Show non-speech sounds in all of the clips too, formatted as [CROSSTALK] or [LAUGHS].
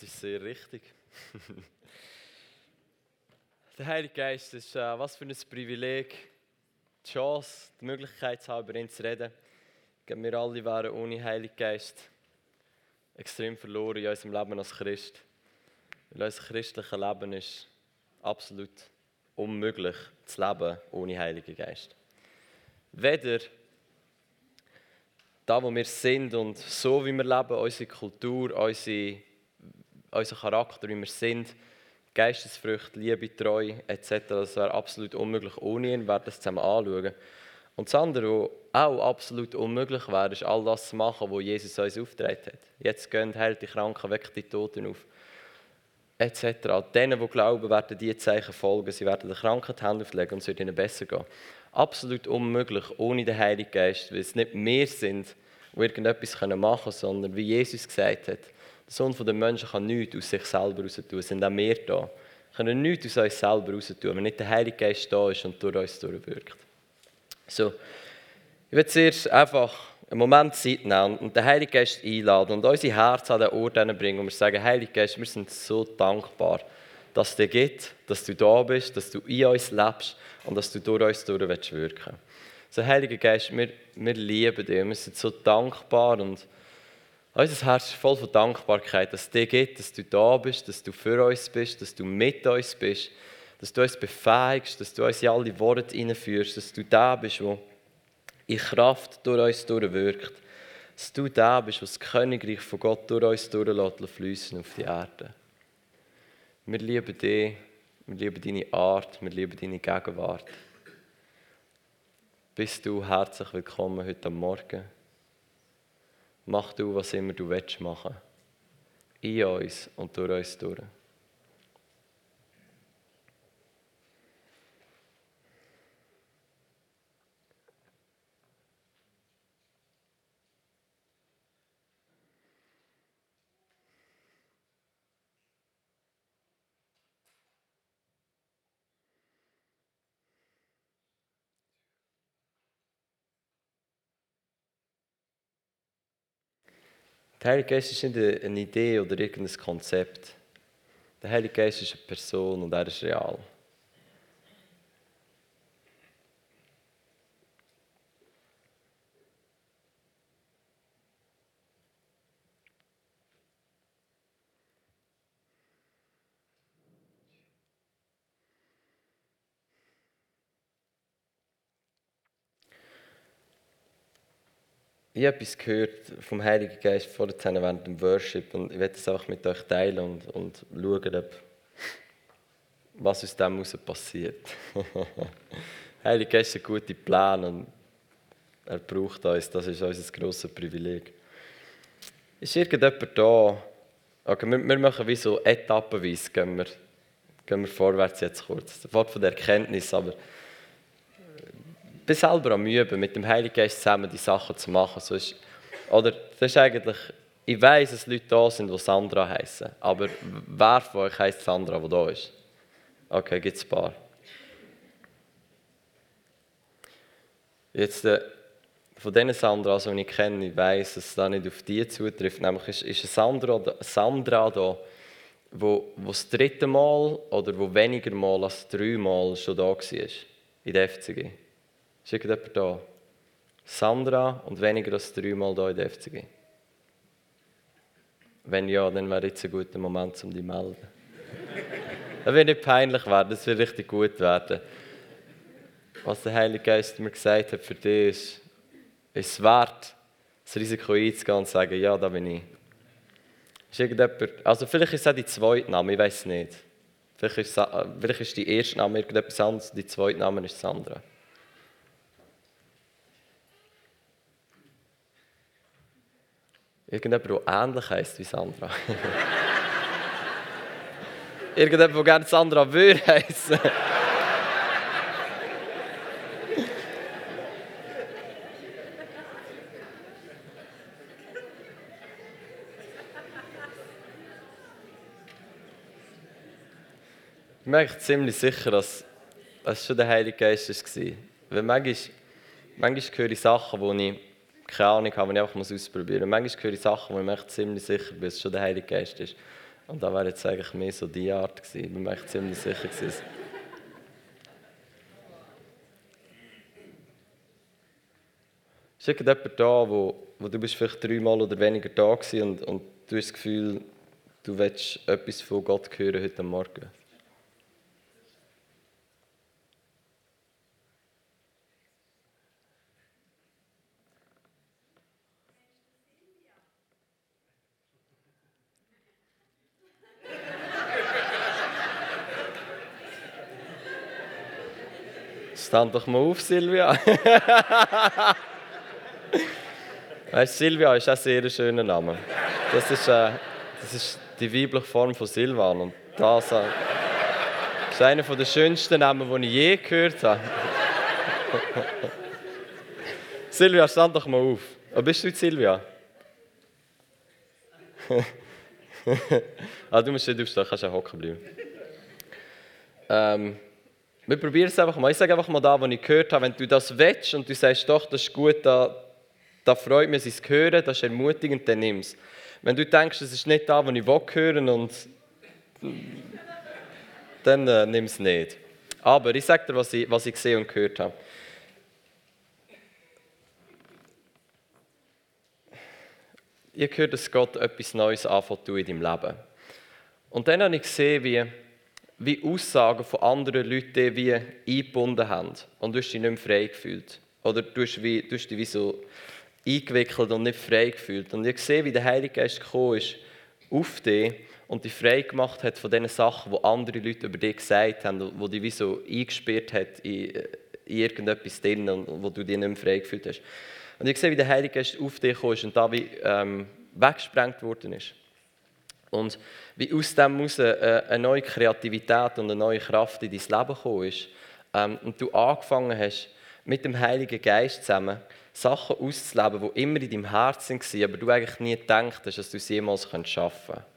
Das ist sehr richtig. [LAUGHS] Der Heilige Geist ist äh, was für ein Privileg, die Chance, die Möglichkeit zu haben, über ihn zu reden. Wir alle wären ohne Heiligen Geist extrem verloren in unserem Leben als Christ. Weil unser christliches Leben ist absolut unmöglich zu leben ohne Heiligen Geist. Weder da, wo wir sind und so, wie wir leben, unsere Kultur, unsere, unser Charakter, wie wir sind, Geistesfrüchte, Liebe, Treue etc., das wäre absolut unmöglich ohne ihn, werden das zusammen anschauen. Und das andere, was auch absolut unmöglich wäre, ist all das zu machen, was Jesus uns aufgetragen hat. Jetzt gehen, heilt die Kranken, weckt die Toten auf. Etc. Denen, die glauben, werden diese Zeichen folgen. Sie werden den Kranken die Hände auflegen und es wird ihnen besser gehen. Absolut unmöglich ohne den Heiligen Geist, weil es nicht wir sind, die irgendetwas machen können, sondern wie Jesus gesagt hat, der Sohn der Menschen kann nichts aus sich selber raus tun, sind auch wir da. Wir können nichts aus uns selber raus tun, wenn nicht der Heilige Geist da ist und durch uns durchwirkt. So, ich werde zuerst einfach einen Moment Zeit nehmen und den Heiligen Geist einladen und unsere Herzen an den Ort bringen und wir sagen, Heiliger Geist, wir sind so dankbar, dass es dir gibt, dass du da bist, dass du in uns lebst und dass du durch uns durch wirken willst. So, Heiliger Geist, wir, wir lieben dich, wir sind so dankbar und unser Herz ist voll von Dankbarkeit, dass es dir gibt, dass du da bist, dass du für uns bist, dass du mit uns bist, dass du uns befähigst, dass du uns in alle Worte hineinführst, dass du da bist, wo in Kraft durch uns durchwirkt. Dass du da bist, was das Königreich von Gott durch uns durchlässt, auf die Erde. Wir lieben dich, wir lieben deine Art, wir lieben deine Gegenwart. Bist du herzlich willkommen heute Morgen. Mach du, was immer du willst machen. In uns und durch uns durch. Der Heilige Geist ist nicht eine Idee oder irgendein Konzept. Der Heilige Geist ist eine Person und er ist real. Ich habe etwas gehört vom Heiligen Geist vorhin während dem Worship und ich werde das einfach mit euch teilen und, und schauen, ob, was aus dem heraus passiert. [LAUGHS] Heilige Geist hat gute Pläne und er braucht uns, das ist unser grosses Privileg. Ist irgendjemand da? Okay, wir, wir machen wie so etappenweise, gehen wir, gehen wir vorwärts jetzt kurz. Das Wort von der Erkenntnis, aber bin selber am Üben, mit dem Heiligen Geist zusammen die Sachen zu machen. So ist, oder das ist eigentlich, ich weiß, dass Leute da sind, die Sandra heißen. Aber wer von euch heißt Sandra, die da ist? Okay, gibt es ein paar. Jetzt, äh, von diesen Sandras, die ich kenne, ich weiß, dass es da nicht auf die zutrifft. Nämlich ist, ist eine Sandra, Sandra da, wo, wo das dritte Mal oder wo weniger Mal als dreimal schon da war in der FCG. Ist irgendjemand da? Sandra und weniger als dreimal da in der FCG. Wenn ja, dann wäre jetzt ein guter Moment, um dich zu melden. [LAUGHS] das wird nicht peinlich werden, das wird richtig gut werden. Was der Heilige Geist mir gesagt hat für dich ist, ist es wert, das Risiko einzugehen und zu sagen, ja, da bin ich. Also vielleicht ist es auch die zweite Name, ich weiß es nicht. Vielleicht ist, vielleicht ist die erste Name irgendetwas anderes, die zweite Name ist Sandra. Irgendjemand, der ähnlich heisst wie Sandra. [LAUGHS] Irgendjemand, der gerne Sandra würde heißen. Ich mir ziemlich sicher, dass es schon der Heilige Geist war. Weil manchmal, manchmal höre ich Sachen, die ich keine Ahnung habe, die ich einfach ausprobieren muss. Manchmal höre ich Sachen, wo ich mir ziemlich sicher bin, dass es schon der Heilige Geist ist. Und da wäre jetzt eigentlich mehr so die Art gewesen. Ich bin mir echt ziemlich sicher gewesen. Ist irgendjemand da, wo, wo du bist vielleicht dreimal oder weniger da gewesen und, und du hast das Gefühl, du willst etwas von Gott hören heute Morgen? Stand doch mal auf, Silvia. [LAUGHS] weißt, Silvia ist auch ein sehr schöner Name. Das ist, äh, das ist die weibliche Form von Silvan. Und das äh, ist einer der schönsten Namen, die ich je gehört habe. [LAUGHS] Silvia, stand doch mal auf. Wo bist du, Silvia? [LAUGHS] ah, du musst nicht aufstehen, kannst ja hocken bleiben. Ähm, wir probieren es einfach mal. Ich sage einfach mal da, was ich gehört habe. Wenn du das willst und du sagst, doch, das ist gut, da, da freut mich, es hören, das ist ermutigend, dann nimm es. Wenn du denkst, das ist nicht da, was ich hören und dann äh, nimm es nicht. Aber ich sage dir, was ich, was ich gesehen und gehört habe. Ich habe gehört, dass Gott etwas Neues anfängt in deinem Leben. Und dann habe ich gesehen, wie wie Aussagen von anderen Leuten wie eingebunden haben und du hast dich nicht mehr frei gefühlt. Oder du hast, wie, du hast dich wie so eingewickelt und nicht frei gefühlt. Und ich sehe, wie der Heilige Geist gekommen ist auf dich und dich frei gemacht hat von den Sachen, die andere Leute über dich gesagt haben, wo dich wie so eingesperrt hat in, in irgendetwas drin und wo du dich nicht mehr frei gefühlt hast. Und ich sehe, wie der Heilige Geist auf dich gekommen ist und da wie ähm, weggesprengt worden ist. Und wie aus dem heraus äh, eine neue Kreativität und eine neue Kraft in dein Leben gekommen ist. Ähm, und du angefangen hast, mit dem Heiligen Geist zusammen Sachen auszuleben, die immer in deinem Herzen waren, aber du eigentlich nie gedacht hast, dass du sie jemals schaffen könntest.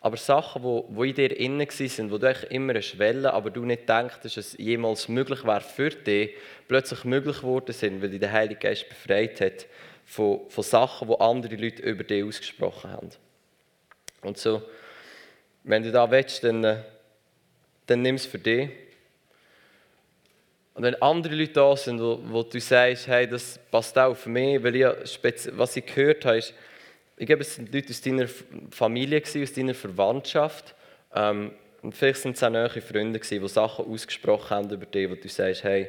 Aber Sachen, die, in dir innen waren, wo du eigentlich immer eine Schwelle, aber du nicht denkst, dass es jemals möglich wäre für dich, plötzlich möglich geworden sind, weil dich der Heilige Geist befreit hat von, von Sachen, die andere Leute über dich ausgesprochen haben. Und so, wenn du da willst, dann, äh, dann nimm es für dich. Und wenn andere Leute da sind, wo, wo du sagst, hey, das passt auch für mich, weil ich, was ich gehört habe, ist, ich glaube, es sind Leute aus deiner Familie, aus deiner Verwandtschaft. Ähm, und vielleicht sind es auch neue Freunde, die Sachen ausgesprochen haben über dich, wo du sagst, hey,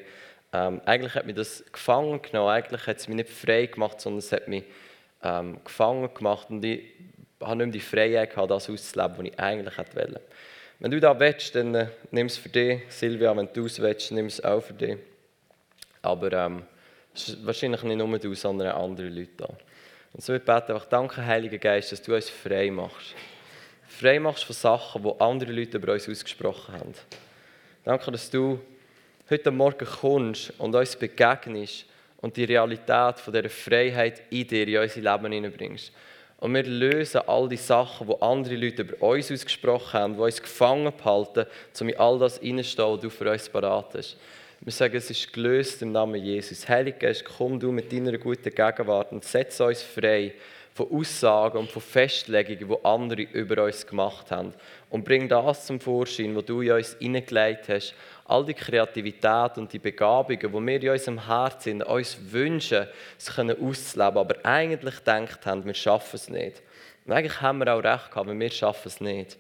ähm, eigentlich hat mich das gefangen genommen, eigentlich hat es mich nicht frei gemacht, sondern es hat mich ähm, gefangen gemacht. Und ich habe nicht mehr die Freiheit gehabt, das auszuleben, was ich eigentlich wollte. Wenn du da willst, dann äh, nimm es für dich. Silvia, wenn du es willst, nimm es auch für dich. Aber ähm, wahrscheinlich nicht nur du, sondern andere Leute da. Und so bete einfach, danke Heiliger Geist, dass du uns frei machst. Frei machst von Sachen, die andere Leute über uns ausgesprochen haben. Danke, dass du heute Morgen kommst und uns begegnest und die Realität von dieser Freiheit in dir, in unser Leben hineinbringst. Und wir lösen all die Sachen, die andere Leute über uns ausgesprochen haben, die uns gefangen behalten, um in all das reinzustehen, was du für uns parat hast. Wir sagen, es ist gelöst im Namen Jesus. Heilige Geist, komm du mit deiner guten Gegenwart und setz uns frei von Aussagen und von Festlegungen, die andere über uns gemacht haben. Und bring das zum Vorschein, was du in uns hineingelegt hast. All die Kreativität und die Begabungen, die wir in unserem Herzen uns wünschen, sie können auszuleben, aber eigentlich gedacht haben, wir schaffen es nicht. Und eigentlich haben wir auch recht gehabt, wir schaffen es nicht.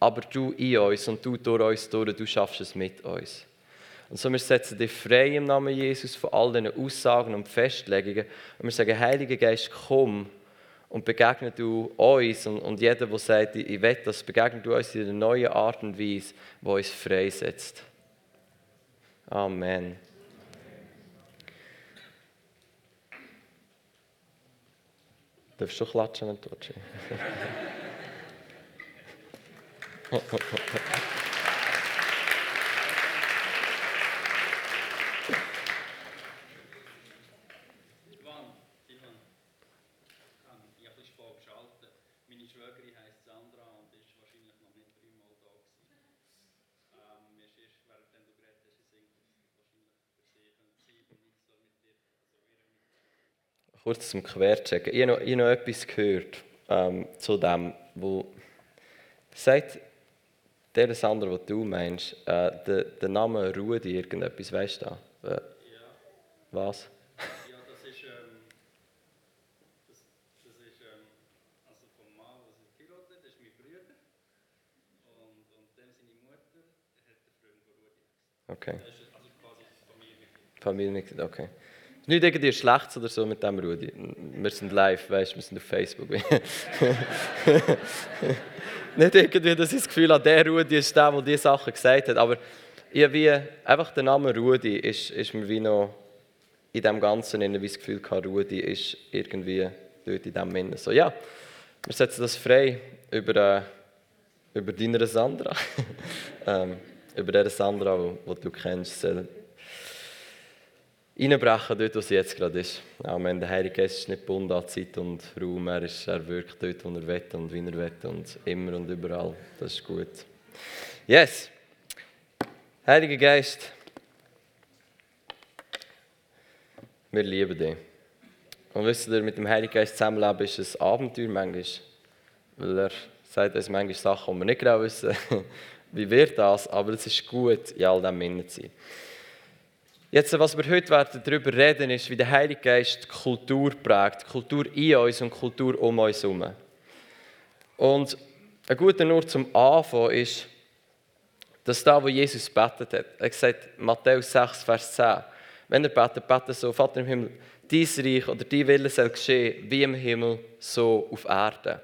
Aber du in uns und du durch uns durch, du schaffst es mit uns. Und so wir setzen dich frei im Namen Jesus von all diesen Aussagen und Festlegungen. Und wir sagen, Heiliger Geist, komm und begegne du uns und, und jeder, der sagt, ich will das, begegne du uns in einer neuen Art und Weise, die uns freisetzt. Amen. Darfst du klatschen, wenn du Ivan, Ivan, ich habe ein bisschen spät. Meine Schwägerin kurz zum Querchecken. Ich habe noch, ich habe noch etwas gehört ähm, zu dem, wo Sagt der Sandra, was du meinst, äh, der, der Name Rudi irgendetwas, weißt du da? Äh, Ja, was? ja das ist, ähm, das, das ist ähm, also vom Mann, der sich geheiratet das ist mein Bruder. Und, und dem seine Mutter hat den Freund von Rudi. Okay. Das ist also quasi Familienmitglied. Familienmitglied, okay. Nicht irgendwie schlecht oder so mit dem Rudi. Wir sind live, weißt du, wir sind auf Facebook. [LAUGHS] nicht irgendwie, dass ich das Gefühl habe, der Rudi ist der, der diese Sachen gesagt hat. Aber irgendwie, einfach der Name Rudi ist, ist mir wie noch in dem Ganzen in das Gefühl gehabt, Rudi ist irgendwie dort in dem Sinne. So, ja, wir setzen das frei über, äh, über deine Sandra. [LAUGHS] ähm, über diese Sandra, die du kennst, reinbrechen, dort, wo sie jetzt gerade ist. Amen. Der Heilige Geist ist nicht gebunden an Zeit und Raum. Er, ist, er wirkt dort, wo er will und wie er will und immer und überall. Das ist gut. Yes. Heiliger Geist, wir lieben dich. Und wisst ihr, mit dem Heiligen Geist zusammenleben ist ein Abenteuer manchmal. Weil er sagt uns manchmal Sachen, die wir nicht genau wissen, [LAUGHS] wie wird das, aber es ist gut, in all dem zu sein. Jetzt, was wir heute werden darüber reden, ist, wie der Heilige Geist die Kultur prägt. Die Kultur in uns und die Kultur um uns herum. Und ein guter Ort zum Anfang ist, dass da, wo Jesus betet hat, er sagt, Matthäus 6, Vers 10, wenn er betet, betet so, Vater im Himmel, dein Reich oder dein Wille soll geschehen, wie im Himmel, so auf Erden.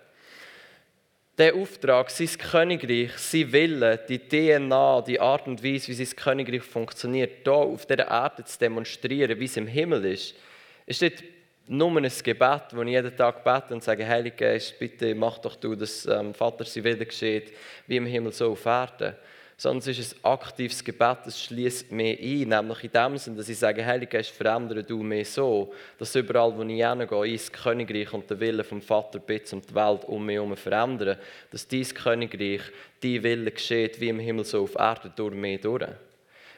Der Auftrag, sein Königreich, sein Wille, die DNA, die Art und Weise, wie sein Königreich funktioniert, hier auf dieser Erde zu demonstrieren, wie es im Himmel ist, ist nicht nur ein Gebet, das ich jeden Tag bete und sage, Heiliger Geist, bitte mach doch du, dass ähm, Vater sein Wille geschieht, wie im Himmel so auf Erden. Sondern es ist ein aktives Gebet, das schließt mich ein, nämlich in dem Sinne, dass ich sage, Heiliger Geist, verändere du mich so, dass überall, wo ich hingehe, das Königreich und den Willen vom Vater bitte und die Welt um mich herum verändern, dass dein Königreich, dein Wille geschieht, wie im Himmel so auf Erden, durch mich durch.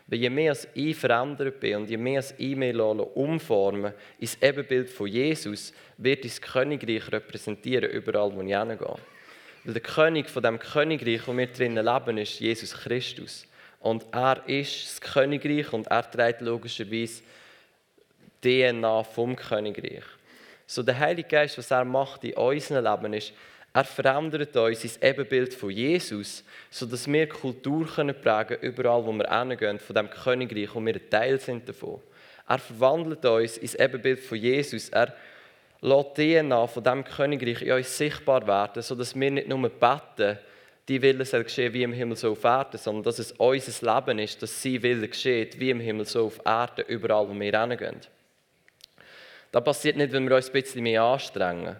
Weil je mehr ich verändert bin und je mehr ich mich umformen ins Ebenbild von Jesus, wird das Königreich repräsentieren, überall, wo ich hingehe. Weil der König von dem Königreich, wo wir drinnen leben, ist Jesus Christus. Und er ist das Königreich und er trägt logischerweise DNA vom Königreich. So der Heilige Geist, was er macht in unserem Leben, ist, er verändert uns ins Ebenbild von Jesus, sodass wir Kultur können prägen überall, wo wir hingehen, von dem Königreich, wo wir ein Teil sind davon. Er verwandelt uns ins Ebenbild von Jesus. Er lässt die DNA von dem Königreich in uns sichtbar werden, sodass wir nicht nur beten, die Wille soll geschehen wie im Himmel so auf Erden, sondern dass es unser Leben ist, dass sein Wille geschieht wie im Himmel so auf Erden, überall, wo wir hingehen. Das passiert nicht, wenn wir uns ein bisschen mehr anstrengen.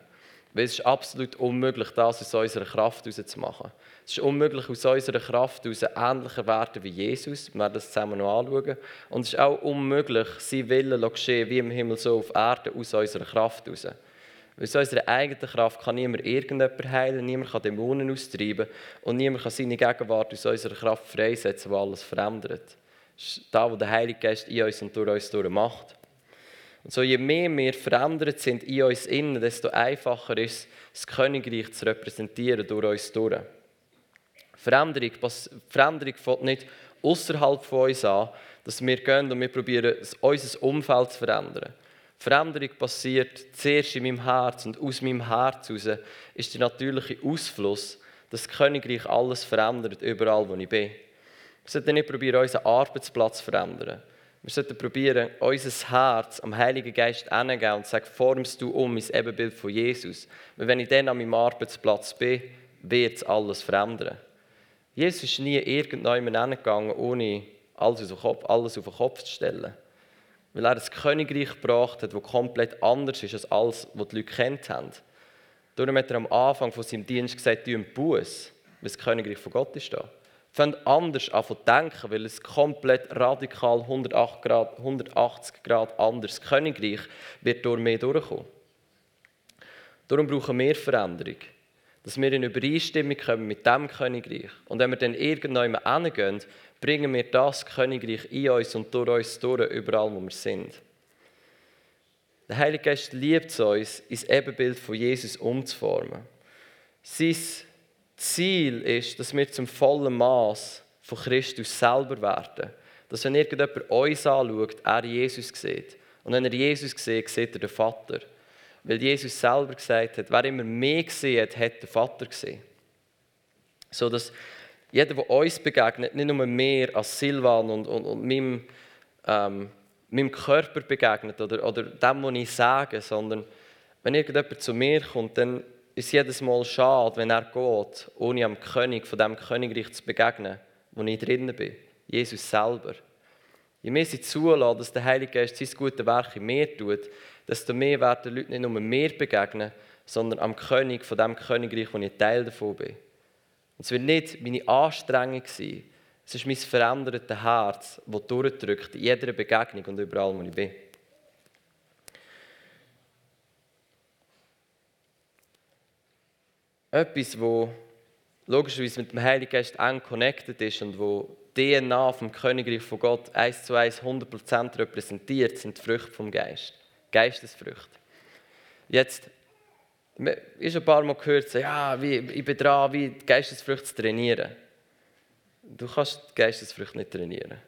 Weil es ist absolut unmöglich, das aus unserer Kraft herauszumachen. Es ist unmöglich, aus unserer Kraft heraus ähnlicher werden wie Jesus. Wir werden das zusammen noch anschauen. Und es ist auch unmöglich, sein Wille zu geschehen, wie im Himmel so auf Erden, aus unserer Kraft heraus. Weil aus unserer eigenen Kraft kann niemand irgendjemand heilen, niemand kann Dämonen austreiben und niemand kann seine Gegenwart aus unserer Kraft freisetzen, die alles verändert. Das ist das, was der Heilige Geist in uns und durch uns macht. Und so je mehr wir verändert sind in uns innen, desto einfacher ist es, das Königreich zu repräsentieren durch uns durch. Veränderung, Veränderung fängt nicht außerhalb von uns an, dass wir gehen und wir probieren, unser Umfeld zu verändern. Veränderung passiert zuerst in meinem Herz und aus meinem Herz heraus ist der natürliche Ausfluss, dass das Königreich alles verändert, überall wo ich bin. Wir sollten nicht probieren, unseren Arbeitsplatz zu verändern. Wir sollten probieren, unser Herz am Heiligen Geist hinzugeben und sagen, formst du um ins Ebenbild von Jesus. Weil wenn ich dann an meinem Arbeitsplatz bin, wird es alles verändern. Jesus ist nie irgendjemand hingegangen, ohne alles auf, den Kopf, alles auf den Kopf zu stellen. Weil er ein Königreich gebracht hat, das komplett anders ist als alles, was die Leute kennt haben. Darum hat er am Anfang von seinem Dienst gesagt, du im Buß, weil das Königreich von Gott ist da. Fangen anders an zu denken, weil es komplett radikal 180 Grad, 180 Grad anders Königreich wird durch mehr durchkommen. Darum brauchen wir Veränderung. Dass wir in Übereinstimmung kommen mit dem Königreich. Und wenn wir dann irgendwann hingehen, bringen wir das Königreich in uns und durch uns durch, überall wo wir sind. Der Heilige Geist liebt es uns, ins Ebenbild von Jesus umzuformen. Sein Ziel ist, dass wir zum vollen Maß von Christus selber werden. Dass wenn irgendjemand uns anschaut, er Jesus sieht. Und wenn er Jesus sieht, sieht er den Vater. Weil Jesus selber gesagt hat, wer immer mehr gesehen hat, hat den Vater gesehen. So dass jeder, der uns begegnet, nicht nur mehr als Silvan und, und, und meinem, ähm, meinem Körper begegnet oder, oder dem, was ich sage, sondern wenn irgendjemand zu mir kommt, dann ist es jedes Mal schade, wenn er geht, ohne am König von dem Königreich zu begegnen, wo ich drinnen bin. Jesus selber. Je mehr sie zulassen, dass der Heilige Geist sein gutes Werk in mir tut, desto mehr werden die Leute nicht nur mir begegnen, sondern am König von dem Königreich, wo ich Teil davon bin. Und es wird nicht meine Anstrengung sein, es ist mein verändertes Herz, das durchdrückt in jeder Begegnung und überall, wo ich bin. Etwas, wo logischerweise mit dem Heiligen Geist eng connected ist und wo DNA vom Königreich von Gott eins zu eins 100% repräsentiert, sind die Früchte vom Geist. Geistesfrüchte. Jetzt ist ein paar Mal gehört, so, ja, wie, ich bin dran, wie die Geistesfrüchte zu trainieren. Du kannst die Geistesfrüchte nicht trainieren.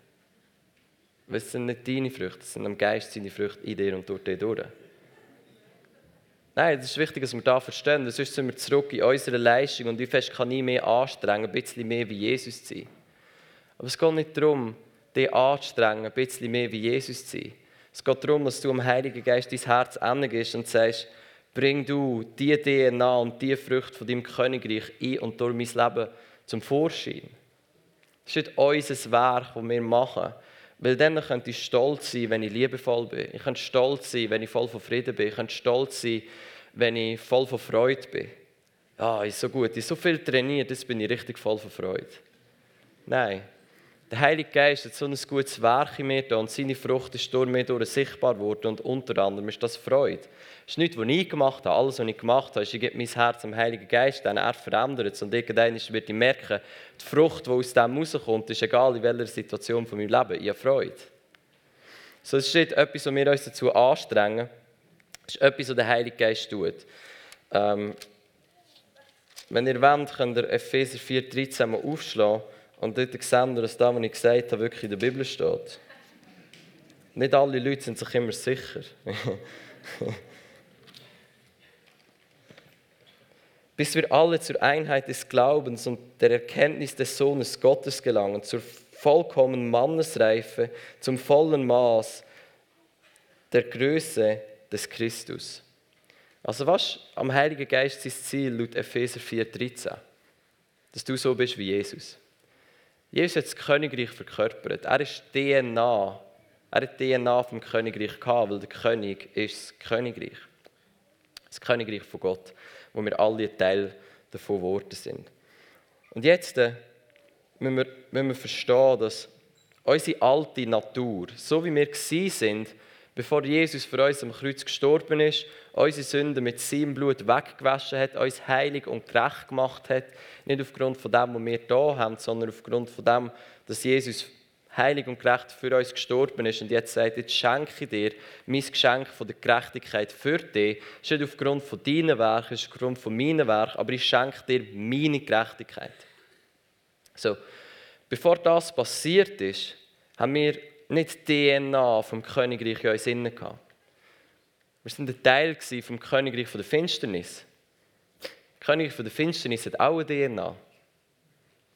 Weil es sind nicht deine Früchte, es sind am Geist seine Früchte in dir und durch dich durch. Nein, es ist wichtig, dass wir da verstehen, sonst sind wir zurück in unsere Leistung und wie fest kann ich mehr anstrengen, ein bisschen mehr wie Jesus zu sein. Aber es geht nicht darum, dich anzustrengen, ein bisschen mehr wie Jesus zu sein. Es geht darum, dass du am Heiligen Geist dein Herz gibst und sagst, bring du die DNA und die Früchte von deinem Königreich ein und durch mein Leben zum Vorschein. Das ist nicht unser Werk, das wir machen. Weil dann könnte ich stolz sein, wenn ich liebevoll bin. Ich könnte stolz sein, wenn ich voll von Frieden bin. Ich könnte stolz sein, wenn ich voll von Freude bin. Ah, ist so gut, ich so viel trainiert, jetzt bin ich richtig voll von Freude. Nein, der Heilige Geist hat so ein gutes Werk in mir und seine Frucht ist durch mich durch sichtbar geworden und unter anderem ist das Freude. Das ist nichts, was ich gemacht habe. Alles, was ich gemacht habe, ist, ich gebe mein Herz dem Heiligen Geist, dann er verändert es und irgendwann wird ich merken, die Frucht, die aus dem rauskommt, ist egal in welcher Situation von meinem Leben, ich habe Freude. So, es ist nicht etwas, was wir uns dazu anstrengen, es ist etwas, was der Heilige Geist tut. Ähm, wenn ihr wollt, könnt ihr Epheser 4,13 mal aufschlagen. Und dort sehen wir, dass das, was ich gesagt habe, wirklich in der Bibel steht. Nicht alle Leute sind sich immer sicher. [LAUGHS] Bis wir alle zur Einheit des Glaubens und der Erkenntnis des Sohnes Gottes gelangen, zur vollkommenen Mannesreife, zum vollen Maß der Größe des Christus. Also was am Heiligen Geist sein Ziel laut Epheser 4,13? Dass du so bist wie Jesus. Jesus hat das Königreich verkörpert. Er ist DNA. Er hat DNA vom Königreich gehabt, weil der König ist das Königreich. Das Königreich von Gott, wo wir alle Teil davon geworden sind. Und jetzt äh, müssen, wir, müssen wir verstehen, dass unsere alte Natur, so wie wir sind, bevor Jesus für uns am Kreuz gestorben ist, unsere Sünden mit seinem Blut weggewaschen hat, uns heilig und gerecht gemacht hat. Nicht aufgrund von dem, was wir hier haben, sondern aufgrund von dem, dass Jesus heilig und gerecht für uns gestorben ist und jetzt sagt, jetzt schenke ich dir mein Geschenk von der Gerechtigkeit für dich. Es ist nicht aufgrund von deinen Werken, es ist aufgrund von meinen Werken, aber ich schenke dir meine Gerechtigkeit. So, bevor das passiert ist, haben wir nicht die DNA vom Königreich in uns gehabt. Wir sind ein Teil vom Königreich der Finsternis. Das Königreich der Finsternis hat auch eine DNA.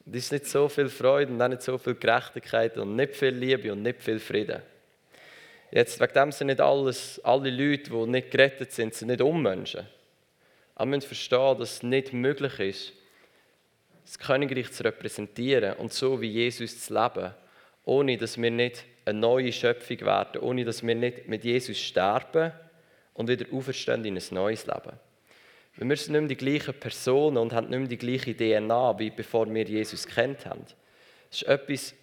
Es ist nicht so viel Freude und auch nicht so viel Gerechtigkeit und nicht viel Liebe und nicht viel Frieden. Jetzt, wegen dem sind nicht alles, alle Leute, die nicht gerettet sind, sind nicht Unmenschen. Aber wir müssen verstehen, dass es nicht möglich ist, das Königreich zu repräsentieren und so wie Jesus zu leben, ohne dass wir nicht eine neue Schöpfung werden, ohne dass wir nicht mit Jesus sterben und wieder auferstehen in ein neues Leben. Wir sind nicht mehr die gleichen Personen und haben nicht mehr die gleiche DNA, wie bevor wir Jesus kennt haben. Es ist etwas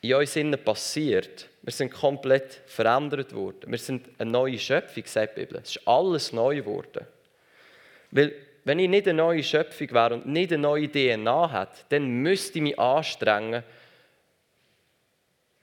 in uns innen passiert. Wir sind komplett verändert worden. Wir sind eine neue Schöpfung, sagt die Bibel. Es ist alles neu geworden. Weil, wenn ich nicht eine neue Schöpfung wäre und nicht eine neue DNA hätte, dann müsste ich mich anstrengen,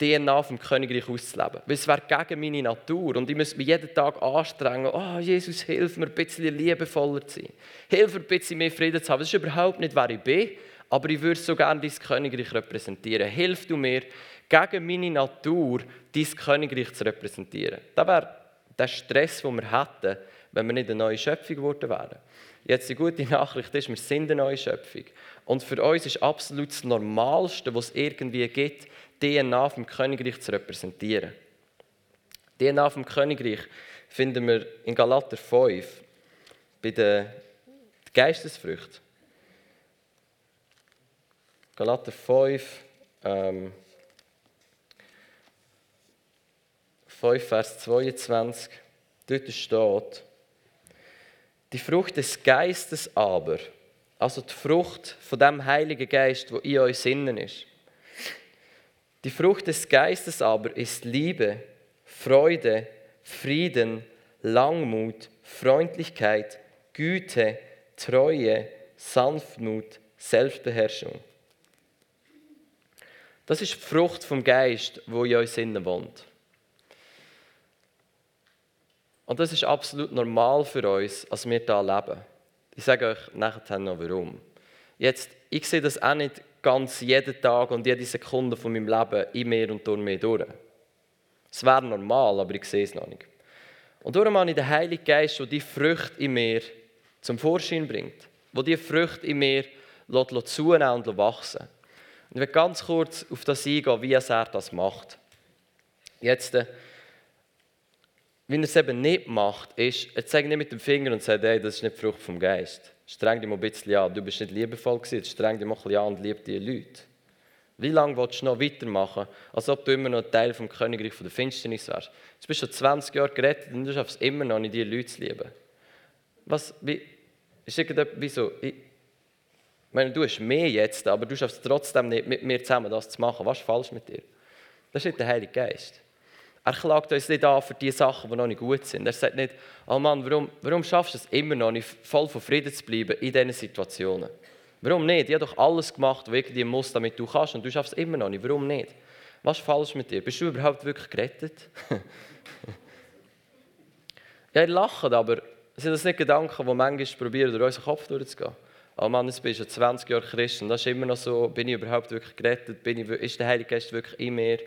DNA vom Königreich auszuleben. Weil es wäre gegen meine Natur und ich müsste mich jeden Tag anstrengen, oh, Jesus, hilf mir, ein bisschen liebevoller zu sein. Hilf mir, ein bisschen mehr Frieden zu haben. Das ist überhaupt nicht, wer ich bin, aber ich würde so gerne dein Königreich repräsentieren. Hilf du mir, gegen meine Natur dein Königreich zu repräsentieren. Das wäre der Stress, den wir hätten, wenn wir nicht eine neue Schöpfung geworden wären. Jetzt die gute Nachricht ist, wir sind eine neue Schöpfung. Und für uns ist absolut das Normalste, was es irgendwie gibt, DNA vom Königreich zu repräsentieren. DNA vom Königreich finden wir in Galater 5 bei den Geistesfrüchten. Galater 5, ähm, 5, Vers 22. Dort steht, die Frucht des Geistes aber, also die Frucht von dem Heiligen Geist, wo in euch innen ist. Die Frucht des Geistes aber ist Liebe, Freude, Frieden, Langmut, Freundlichkeit, Güte, Treue, Sanftmut, Selbstbeherrschung. Das ist die Frucht vom Geist, wo in euch innen wohnt. Und das ist absolut normal für uns, als wir hier leben. Ich sage euch nachher noch warum. Jetzt, ich sehe das auch nicht ganz jeden Tag und jede Sekunde von meinem Leben in mir und durch mich durch. Es wäre normal, aber ich sehe es noch nicht. Und darum habe ich den Heiligen Geist, der die Früchte in mir zum Vorschein bringt, wo die Früchte in mir zunehmen und wachsen Und ich will ganz kurz auf das eingehen, wie er das macht. Jetzt, äh, wenn er es eben nicht macht, ist, er zeigt nicht mit dem Finger und sagt, hey, das ist nicht die Frucht vom Geist. Streng dich mal ein bisschen an. Du bist nicht liebevoll gewesen, streng dich mal ein bisschen an und lieb die Leute. Wie lange willst du noch weitermachen, als ob du immer noch Teil vom Königreich der Finsternis wärst? Jetzt bist du schon 20 Jahre gerettet und du schaffst immer noch nicht, diese Leute zu lieben. Was, wie, ist irgendetwas, wieso? Ich, meine, du hast mehr jetzt, aber du schaffst es trotzdem nicht, mit mir zusammen das zu machen. Was ist falsch mit dir? Das ist nicht der Heilige Geist. Er klagt uns nicht an für die Sachen, die noch nicht gut sind. Er sagt nicht, oh Mann, warum, warum schaffst du es immer noch nicht, voll von Frieden zu bleiben in diesen Situationen? Warum nicht? Ich habe doch alles gemacht, was irgendwie muss, damit du kannst und du schaffst es immer noch nicht. Warum nicht? Was ist falsch mit dir? Bist du überhaupt wirklich gerettet? [LAUGHS] ja, ihr lacht, aber sind das nicht Gedanken, die manchmal probieren, durch unseren Kopf durchzugehen? Oh Mann, jetzt bist du 20 Jahre Christ und das ist immer noch so, bin ich überhaupt wirklich gerettet? Bin ich, ist der Heilige Geist wirklich in mir?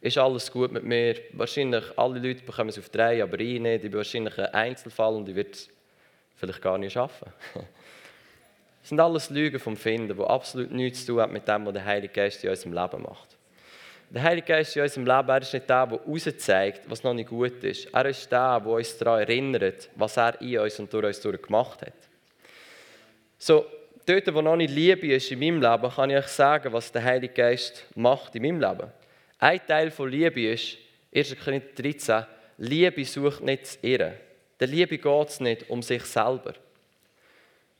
Ist alles gut mit mir. Wahrscheinlich alle Leute bekommen es auf drei, aber ich nicht. Ich bin wahrscheinlich ein Einzelfall und ich werde es vielleicht gar nicht schaffen. Das [LAUGHS] sind alles Lügen vom Finden, die absolut nichts zu tun haben mit dem, was der Heilige Geist in unserem Leben macht. Der Heilige Geist in unserem Leben er ist nicht der, der rauszeigt, was noch nicht gut ist. Er ist der, der uns daran erinnert, was er in uns und durch uns durch gemacht hat. So, dort, wo noch nicht Liebe ist in meinem Leben, kann ich euch sagen, was der Heilige Geist macht in meinem Leben. Ein Teil von Liebe ist, 1. Korinther 13, Liebe sucht nicht das Irren. Der Liebe geht es nicht um sich selber.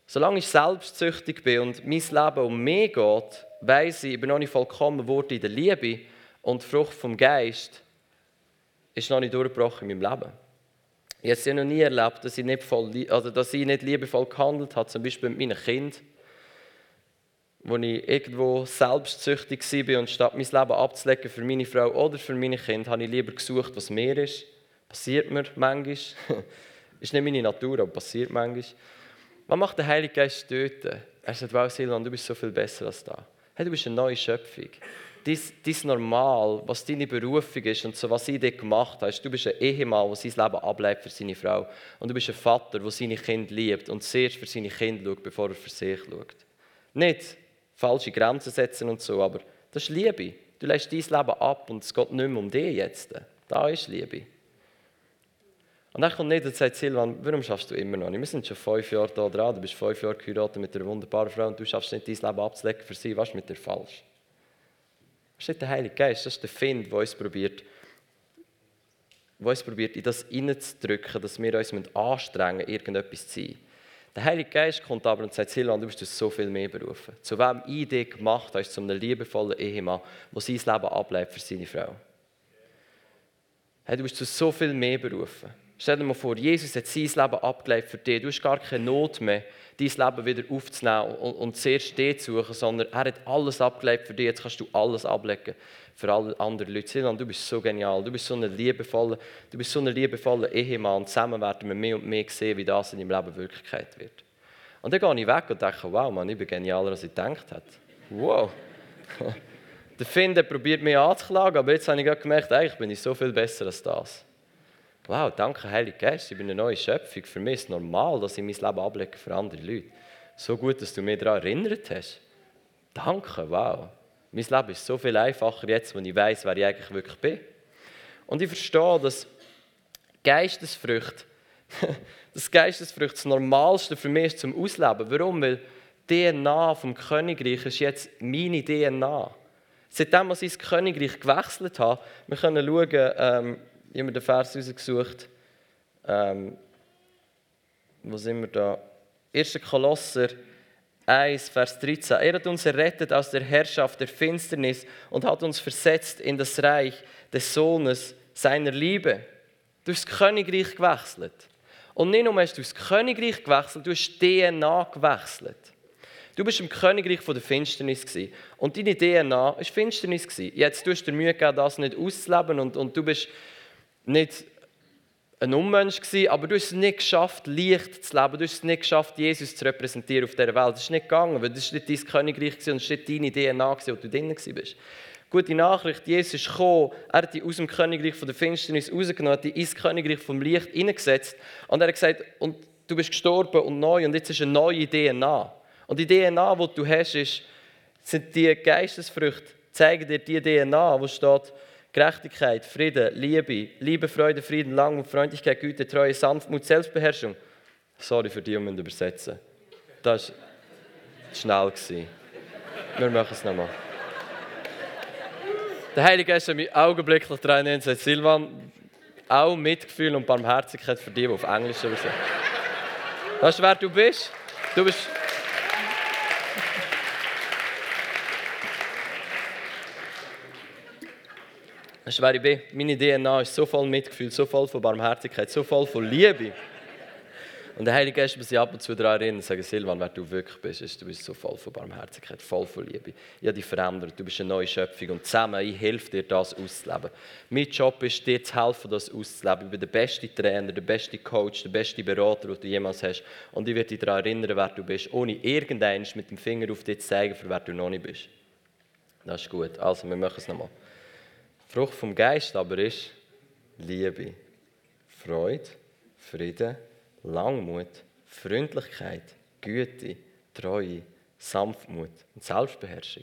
Solange ich selbstsüchtig bin und mein Leben um mich geht, weiss ich, ich bin noch nicht vollkommen geworden in der Liebe und die Frucht vom Geist ist noch nicht durchgebrochen in meinem Leben. Ich habe es noch nie erlebt, dass ich nicht, voll, also dass ich nicht liebevoll gehandelt habe, zum Beispiel mit meinen Kindern wo ich irgendwo selbstsüchtig war und statt mein Leben abzulegen für meine Frau oder für meine Kinder, habe ich lieber gesucht, was mir ist. Passiert mir manchmal. [LAUGHS] ist nicht meine Natur, aber passiert manchmal. Was macht der Heilige Geist dort? Er sagt, wow, Silvan, du bist so viel besser als da. Hey, du bist eine neue Schöpfung. Dein, dein Normal, was deine Berufung ist und so, was ich dir gemacht habe, du bist ein Ehemann, der sein Leben ablebt für seine Frau. Und du bist ein Vater, der seine Kinder liebt und zuerst für seine Kinder schaut, bevor er für sich schaut. Nicht, falsche Grenzen setzen und so, aber das ist Liebe. Du lässt dein Leben ab und es geht nicht mehr um dich jetzt. Da ist Liebe. Und dann kommt nicht und sagt Silvan, warum schaffst du immer noch nicht? Wir sind schon fünf Jahre da dran, du bist fünf Jahre geheiratet mit einer wunderbaren Frau und du schaffst nicht, dein Leben abzulegen für sie. Was ist mit dir falsch? Das ist nicht der Heilige Geist, das ist der Find, der uns probiert, der uns probiert in das hineinzudrücken, dass wir uns anstrengen irgendetwas zu sein. Der Heilige Geist kommt aber und sagt, Silvan, du bist so viel mehr berufen. Zu wem ich dich gemacht habe, zu einem liebevollen Ehemann, der sein Leben ablebt für seine Frau. Hey, du bist zu so viel mehr berufen. Stell dir mal vor, Jesus hat sein Leben abgelegt für dich. Du hast gar keine Not mehr, dein Leben wieder aufzunehmen und, und zuerst dich zu suchen, sondern er hat alles abgelegt für dich. Jetzt kannst du alles ablegen für alle anderen Leute. Silan, du bist so genial, du bist so ein liebevoller, du bist so ein liebevoller Ehemann. Zusammen werden wir mehr und mehr sehen, wie das in deinem Leben Wirklichkeit wird. Und dann gehe ich weg und denke, wow, Mann, ich bin genialer, als ich gedacht habe. Wow. [LAUGHS] Der Finn der probiert mich anzuklagen, aber jetzt habe ich gemerkt, eigentlich bin ich so viel besser als das. Wow, danke, Heilige Geist, ich bin eine neue Schöpfung. Für mich ist es normal, dass ich mein Leben ablege für andere Leute. So gut, dass du mich daran erinnert hast. Danke, wow. Mein Leben ist so viel einfacher jetzt, wenn ich weiß, wer ich eigentlich wirklich bin. Und ich verstehe, dass Geistesfrüchte, [LAUGHS] das Geistesfrucht das Normalste für mich ist zum Ausleben. Warum? Weil die DNA vom Königreich ist jetzt meine DNA. Seitdem wir ins Königreich gewechselt haben, wir können schauen, ähm, ich habe mir den Vers rausgesucht. Ähm, wo sind wir da? 1. Kolosser 1, Vers 13. Er hat uns errettet aus der Herrschaft der Finsternis und hat uns versetzt in das Reich des Sohnes seiner Liebe. Du hast das Königreich gewechselt. Und nicht nur hast du das Königreich gewechselt, du hast DNA gewechselt. Du bist im Königreich der Finsternis gewesen. und deine DNA war Finsternis. Gewesen. Jetzt tust du dir Mühe gegeben, das nicht auszuleben und, und du bist nicht ein Unmensch gewesen, aber du hast es nicht geschafft, Licht zu leben. Du hast es nicht geschafft, Jesus zu repräsentieren auf dieser Welt. Das ist nicht gegangen, weil das war nicht dein Königreich und es war nicht deine DNA, wo du drin bist. Gute Nachricht, Jesus ist gekommen, er hat dich aus dem Königreich von der Finsternis rausgenommen, hat dich ins Königreich vom Licht hineingesetzt und er hat gesagt, und du bist gestorben und neu und jetzt ist eine neue DNA. Und die DNA, die du hast, ist, sind die Geistesfrüchte, zeigen dir die DNA, wo steht, Gerechtigkeit, Frieden, Liebe, Liebe, Freude, Frieden, Langmut, Freundlichkeit, Güte, Treue, Sanftmut, Selbstbeherrschung. Sorry für die, die übersetzen Das war schnell. Wir machen es nochmal. Der Heilige Geist hat mich augenblicklich daran erinnert sagt, Silvan, auch Mitgefühl und Barmherzigkeit für die, die auf Englisch übersetzen. Weißt du, wer du bist? Du bist Das ist, ich bin. Meine DNA ist so voll Mitgefühl, so voll von Barmherzigkeit, so voll von Liebe. Und der Heilige Geist muss sich ab und zu daran erinnern und sagen, Silvan, wer du wirklich bist, ist, du bist so voll von Barmherzigkeit, voll von Liebe. Ich habe dich verändert, du bist eine neue Schöpfung und zusammen, ich helfe dir, das auszuleben. Mein Job ist, dir zu helfen, das auszuleben. Ich bin der beste Trainer, der beste Coach, der beste Berater, den du jemals hast. Und ich werde dich daran erinnern, wer du bist, ohne irgendeinen mit dem Finger auf dich zu zeigen, für wer du noch nicht bist. Das ist gut. Also, wir machen es nochmal. Frucht vom Geist aber ist Liebe, Freude, Frieden, Langmut, Freundlichkeit, Güte, Treue, Sanftmut und Selbstbeherrschung.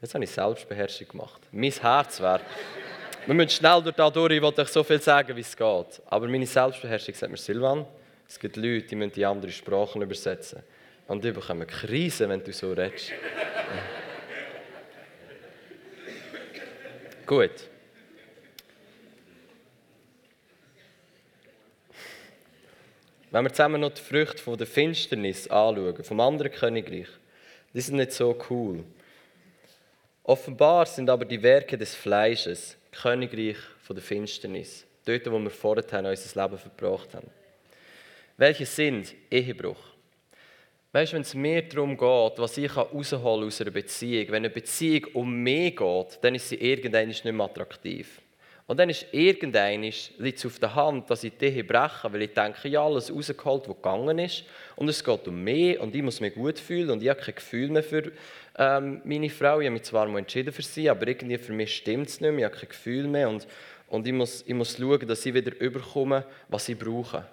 Jetzt habe ich Selbstbeherrschung gemacht. Mein Herz wäre, [LAUGHS] wir müssen schnell durch da durch, ich wollte euch so viel sagen, wie es geht. Aber meine Selbstbeherrschung sagt mir, Silvan, es gibt Leute, die müssen die andere Sprachen übersetzen. Und die bekommen Krise, wenn du so redest. [LAUGHS] Gut. Wenn wir zusammen noch die Früchte der Finsternis anschauen, vom anderen Königreich, die sind nicht so cool. Offenbar sind aber die Werke des Fleisches, Königreich der Finsternis, dort, wo wir vorher unser Leben verbracht haben. Welche sind Ehebruch? Weißt du, wenn es mir darum geht, was ich aus einer Beziehung, wenn eine Beziehung um mich geht, dann ist sie irgendwann nicht mehr attraktiv. Und dann ist irgendein liegt es auf der Hand, dass ich die breche, weil ich denke, ja, alles rausgeholt, was gegangen ist. Und es geht um mich und ich muss mich gut fühlen und ich habe kein Gefühl mehr für ähm, meine Frau. Ich habe mich zwar mal entschieden für sie, aber irgendwie für mich stimmt es nicht mehr. Ich habe kein Gefühl mehr und, und ich, muss, ich muss schauen, dass ich wieder überkomme, was ich brauche. Das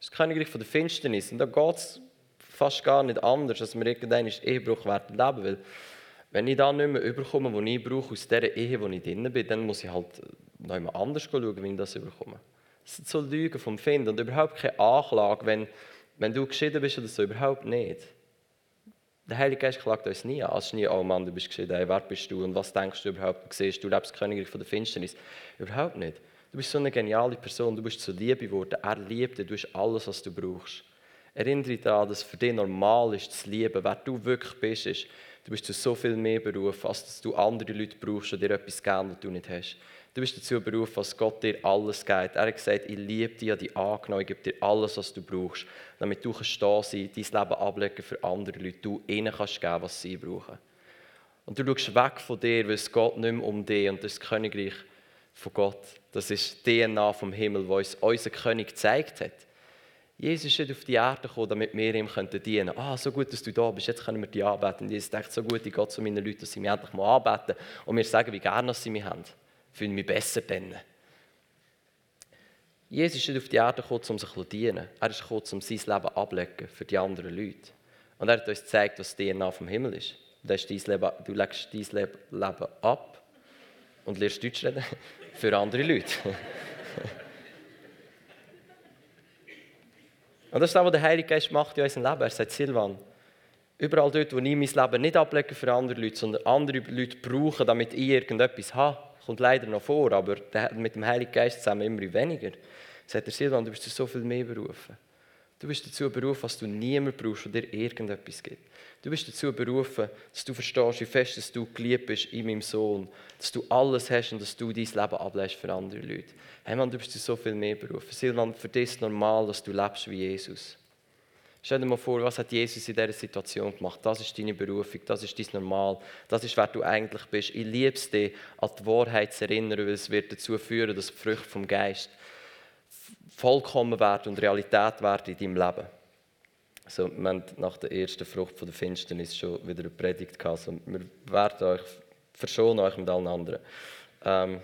ist das Königreich von der Finsternis. Und da geht es fast gar nicht anders, dass wir irgendeinen Ehebruch werden leben. Weil wenn ich da nicht mehr überkomme, was ich brauche aus dieser Ehe, wo ich drin bin, dann muss ich halt noch jemand anders schauen, wie ich das überkomme. Das sind so Lügen vom Finden und überhaupt keine Anklage, wenn, wenn du geschieden bist oder so, überhaupt nicht. Der Heilige Geist klagt uns nie an. Ist nie, oh Mann, du bist geschieden, hey, wer bist du und was denkst du überhaupt? Du siehst, du lebst Königreich von der Finsternis. Überhaupt nicht. Du bist so eine geniale Person, du bist zu Liebe geworden. Er liebt dich, du hast alles, was du brauchst. Erinnere dich daran, dass es für dich normal ist, zu lieben. Wer du wirklich bist, ist, Du bist zu so viel mehr berufen, als dass du andere Leute brauchst, die dir etwas geben, was du nicht hast. Du bist dazu berufen, dass Gott dir alles gibt. Er hat gesagt, ich liebe dich, ich dich angenommen, ich gebe dir alles, was du brauchst, damit du kannst da sein, dein Leben ablegen für andere Leute, du ihnen kannst geben, was sie brauchen. Und du schaust weg von dir, weil es geht nicht mehr um dich und das Königreich von Gott. Das ist die DNA vom Himmel, wo uns unser König gezeigt hat. Jesus ist nicht auf die Erde gekommen, damit wir ihm dienen könnten. Ah, so gut, dass du da bist, jetzt können wir dich anbeten. Und Jesus denkt, so gut, ich gehe zu meinen Leuten, dass sie mich endlich mal anbeten und mir sagen, wie gerne sie mich haben. Ich fühle mich besser dann. Jesus ist nicht auf die Erde gekommen, um sich zu dienen. Er ist gekommen, um sein Leben abzulegen für die anderen Leute. Und er hat uns gezeigt, was die DNA vom Himmel ist. Du legst dein Leben ab und lernst Deutsch reden [LAUGHS] für andere Leute. [LAUGHS] Und das ist das, was der Heilige Geist macht in unserem Leben. Er sagt, Silvan, überall dort, wo ich mein Leben nicht ablege für andere Leute, sondern andere Leute brauchen, damit ich irgendetwas habe, kommt leider noch vor, aber mit dem Heiligen Geist zusammen immer weniger. Sagt er, Silvan, du bist so viel mehr berufen. Du bist dazu berufen, dass du niemanden brauchst, der dir irgendetwas gibt. Du bist dazu berufen, dass du verstehst, wie fest dass du geliebt bist in meinem Sohn, dass du alles hast und dass du dein Leben ablässt für andere Leute. Hey Mann, du bist zu so viel mehr berufen. Silvan, für dich ist normal, dass du lebst wie Jesus. Stell dir mal vor, was hat Jesus in dieser Situation gemacht? Das ist deine Berufung, das ist dein Normal, das ist, wer du eigentlich bist. Ich liebe es dir, an die Wahrheit zu erinnern, weil es wird dazu führen, dass die Früchte vom Geist vollkommen werden und Realität werden in deinem Leben. Also, wir haben nach der ersten Frucht von der Finsternis schon wieder eine Predigt gehabt. Also, wir werden euch verschonen euch mit allen anderen. Ähm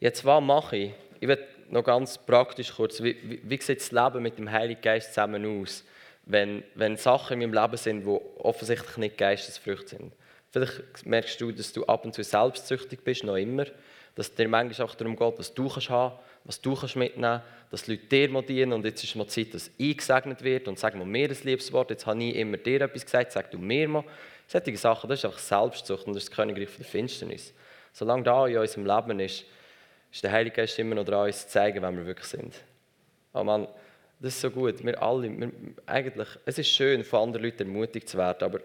jetzt, was mache ich? Ich werde noch ganz praktisch kurz, wie, wie, wie sieht das Leben mit dem Heiligen Geist zusammen aus, wenn, wenn Sachen in meinem Leben sind, die offensichtlich nicht Geistesfrüchte sind. Vielleicht merkst du, dass du ab und zu selbstsüchtig bist, noch immer dass es dir manchmal auch darum geht, was du kannst haben was du mitnehmen kannst, dass die Leute dir dienen und jetzt ist mal Zeit, dass ich gesegnet wird und sag mal mir ein liebes Wort, jetzt habe ich immer dir etwas gesagt, sag du mir mal. Solche Sachen, das ist einfach Selbstsucht und das ist das Königreich der Finsternis. Solange da in unserem Leben ist, ist der Heilige Geist immer noch dran, uns zu zeigen, wer wir wirklich sind. Oh Mann, das ist so gut. Wir alle, wir, eigentlich, es ist schön, von anderen Leuten ermutigt zu werden, aber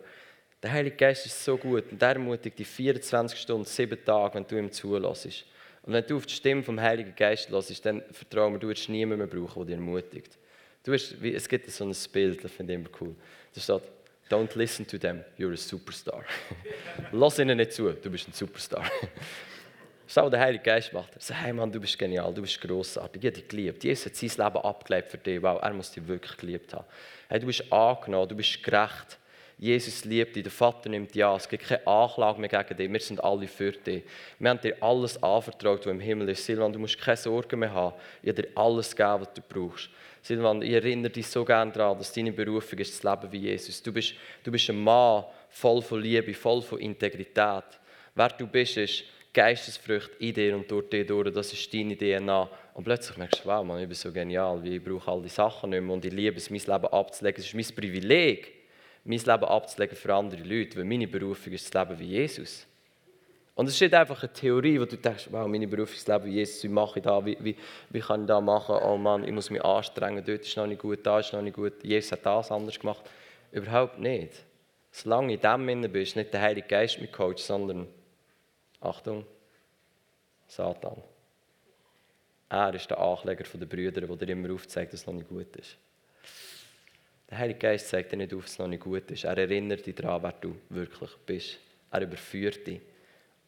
der Heilige Geist ist so gut und der ermutigt die 24 Stunden, sieben Tage, wenn du ihm zulässt. Und wenn du auf die Stimme vom Heiligen Geist hörst, dann vertraue mir, du wirst niemanden mehr brauchen, der dich ermutigt. Du wirst, es gibt so ein Bild, das finde ich immer cool. Da steht, don't listen to them, you're a superstar. [LAUGHS] Lass ihnen nicht zu, du bist ein Superstar. [LAUGHS] Ist was der Heilige Geist macht. Er sagt, hey Mann, du bist genial, du bist grossartig, ich habe dich geliebt. Jesus hat sein Leben abgelebt für dich, weil er muss dich wirklich geliebt haben. Hey, du bist angenommen, du bist gerecht. Jesus liebt dich, der Vater nimmt dich an, es gibt keine Anklage mehr gegen dich, wir sind alle für dich. Wir haben dir alles anvertraut, was im Himmel ist. Silvan, du musst keine Sorgen mehr haben. Ich habe dir alles gegeben, was du brauchst. Silvan, ich erinnere dich so gerne daran, dass deine Berufung ist, das Leben wie Jesus. Du bist, du bist ein Mann voll von Liebe, voll von Integrität. Wer du bist, ist Geistesfrucht in dir und durch dich durch. Das ist deine DNA. Und plötzlich merkst du, wow, Mann, ich bin so genial, ich brauche all die Sachen nicht mehr und ich liebe es, mein Leben abzulegen. Es ist mein Privileg mein Leben abzulegen für andere Leute, weil meine Berufung ist das Leben wie Jesus. Und es ist nicht einfach eine Theorie, wo du denkst, wow, meine Berufung ist das Leben wie Jesus, wie mache ich das, wie, wie, wie kann ich das machen, oh Mann, ich muss mich anstrengen, dort ist noch nicht gut, da ist noch nicht gut, Jesus hat das anders gemacht. Überhaupt nicht. Solange in dem Innen bist, nicht der Heilige Geist mit Coach, sondern, Achtung, Satan. Er ist der Ankläger der Brüder, der dir immer aufzeigt, dass es noch nicht gut ist. Der Heilige Geist zeigt dir nicht auf, dass es noch nicht gut ist. Er erinnert dich daran, wer du wirklich bist. Er überführt dich,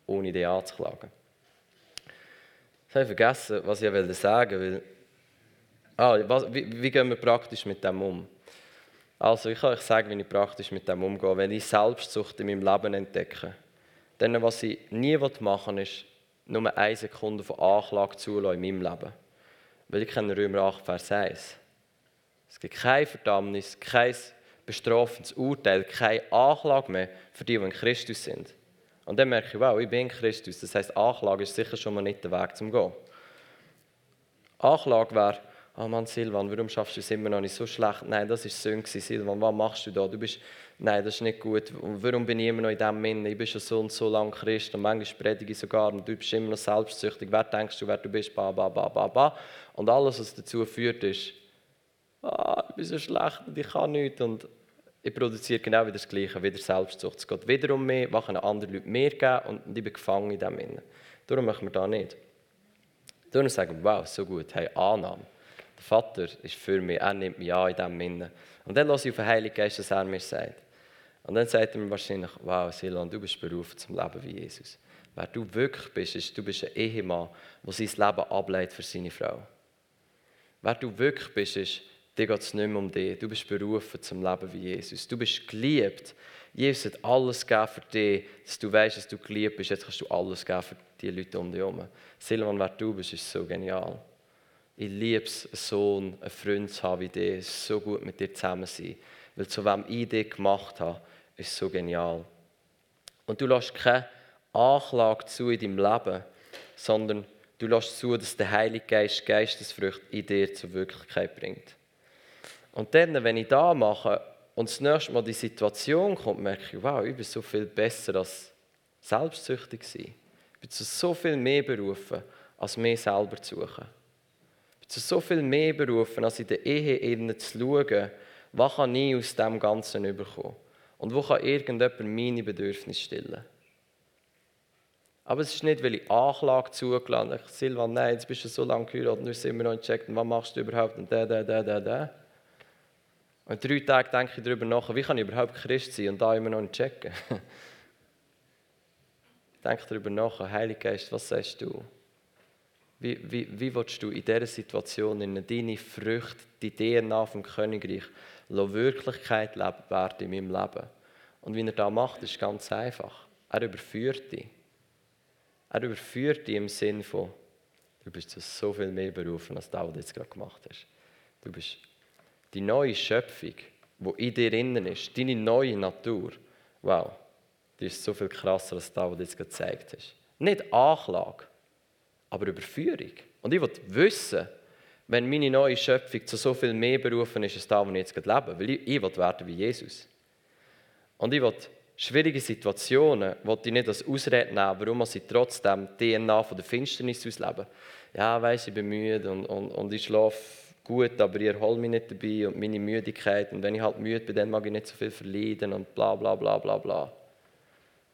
ohne dich anzuklagen. Ich habe vergessen, was ich sagen wollte. Ah, was, wie, wie, gehen wir praktisch mit dem um? Also, ich kann euch sagen, wie ich praktisch mit dem umgehe. Wenn ich Selbstsucht in meinem Leben entdecke, dann, was ich nie machen will, ist, nur eine Sekunde von Anklage zulassen in meinem Leben. Weil ich kenne Römer 8, Vers 1. Es gibt keine Verdammnis, kein bestrafendes Urteil, keine Anklage mehr für die, die in Christus sind. Und dann merke ich, wow, ich bin in Christus. Das heißt, Anklage ist sicher schon mal nicht der Weg zum Gehen. Anklage wäre, oh Mann, Silvan, warum schaffst du es immer noch nicht so schlecht? Nein, das ist Sünde, Silvan, was machst du da? Du bist, nein, das ist nicht gut. Warum bin ich immer noch in diesem Minne? Ich bin schon so und so lange Christ und manchmal predige ich sogar und du bist immer noch selbstsüchtig. Wer denkst du, wer du bist? Ba, ba, ba, ba, ba. Und alles, was dazu führt, ist, ah, ich bin so schlecht und ich kann nichts. Und Ich produziere genau wieder das Gleiche, wieder Selbstsucht. Es geht wieder um mich, was können andere Leute mir geben und ich bin gefangen in dem Innen. Darum machen wir das nicht. Darum sagen wir, wow, so gut, hey, Annahme. Der Vater ist für mich, er nimmt mich an in dem Innen. Und dann lasse ich auf den Heiligen Geist, was er mir sagt. Und dann sagt er mir wahrscheinlich, wow, Silan, du bist berufen zum Leben wie Jesus. Wer du wirklich bist, ist, du bist ein Ehemann, der sein Leben ableitet für seine Frau. Wer du wirklich bist, ist, dir geht es nicht mehr um dich. Du bist berufen zum Leben wie Jesus. Du bist geliebt. Jesus hat alles gegeben für dich, dass du weißt, dass du geliebt bist. Jetzt kannst du alles geben für die Leute um dich herum. Silvan, wer du bist, ist so genial. Ich liebe es, einen Sohn, einen Freund zu haben wie dich. Es ist so gut, mit dir zusammen zu sein. Weil zu wem ich dich gemacht habe, ist so genial. Und du lässt keine Anklage zu in deinem Leben, sondern du lässt zu, dass der Heilige Geist Geistesfrüchte in dir zur Wirklichkeit bringt. Und dann, wenn ich da mache und das nächste Mal die Situation kommt, merke ich, wow, ich bin so viel besser als selbstsüchtig sein. Ich bin zu so viel mehr berufen, als mir selber zu suchen. Ich bin zu so viel mehr berufen, als in der Ehe zu schauen, was kann ich aus dem Ganzen überkommen und wo kann irgendjemand meine Bedürfnisse stillen. Aber es ist nicht, weil ich Anklage zugelassen habe. Silvan, nein, jetzt bist du so lange geheiratet und du sind immer noch gecheckt, was machst du überhaupt und da, da, da, da, da. Und drei Tage denke ich darüber nach, wie kann ich überhaupt Christ sein und da immer noch nicht checken. [LAUGHS] ich denke darüber nach, Heiliger Geist, was sagst du? Wie, wie, wie willst du in dieser Situation in deine Früchte, die DNA vom Königreich, Wirklichkeit werden in meinem Leben? Und wie er das macht, ist ganz einfach. Er überführt dich. Er überführt dich im Sinn von, du bist zu so viel mehr berufen, als du jetzt gerade gemacht hast. Du bist die neue Schöpfung, die in dir innen ist, deine neue Natur, wow, die ist so viel krasser als das, was du jetzt gezeigt hast. Nicht Anklage, aber Überführung. Und ich will wissen, wenn meine neue Schöpfung zu so viel mehr berufen ist, als das, was ich jetzt lebe. Weil ich, ich will werden wie Jesus. Und ich will schwierige Situationen will ich nicht als Ausrede nehmen, warum ich trotzdem DNA von der Finsternis ausleben. Ja, weiss, ich bin müde und, und, und ich schlafe gut, aber ich erhole mich nicht dabei und meine Müdigkeit. Und wenn ich halt müde bin, dann mag ich nicht so viel verleiden und bla bla bla bla bla.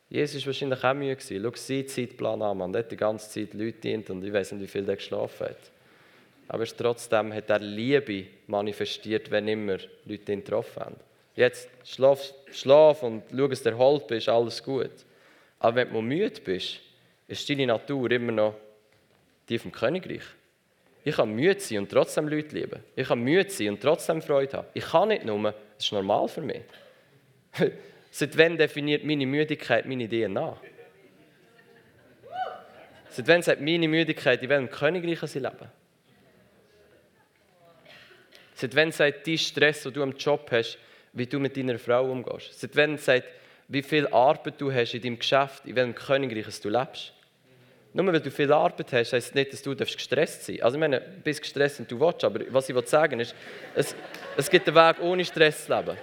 Jesus war wahrscheinlich auch müde. Schau seinen Zeitplan an, man. Der hat die ganze Zeit Leute dient und ich weiß nicht, wie viel der geschlafen hat. Aber trotzdem hat er Liebe manifestiert, wenn immer Leute ihn getroffen haben. Jetzt schlaf, schlaf und schau, dass du erholt bist, alles gut. Aber wenn du müde bist, ist deine Natur immer noch die vom Königreich. Ich kann müde sein und trotzdem Leute lieben. Ich kann müde sein und trotzdem Freude haben. Ich kann nicht nur, das ist normal für mich. [LAUGHS] Seit wann definiert meine Müdigkeit meine DNA? Seit wann sagt meine Müdigkeit, in welchem Königreich sie leben? Seit wann sagt dein Stress, den du am Job hast, wie du mit deiner Frau umgehst? Seit wann sagt, wie viel Arbeit du hast in deinem Geschäft, in welchem Königreich du lebst? Nur weil du viel Arbeit hast, heisst nicht, dass du gestresst sein darfst. Also ich meine, du bist gestresst und du willst, aber was ich sagen ist, es, es gibt einen Weg ohne Stress zu leben.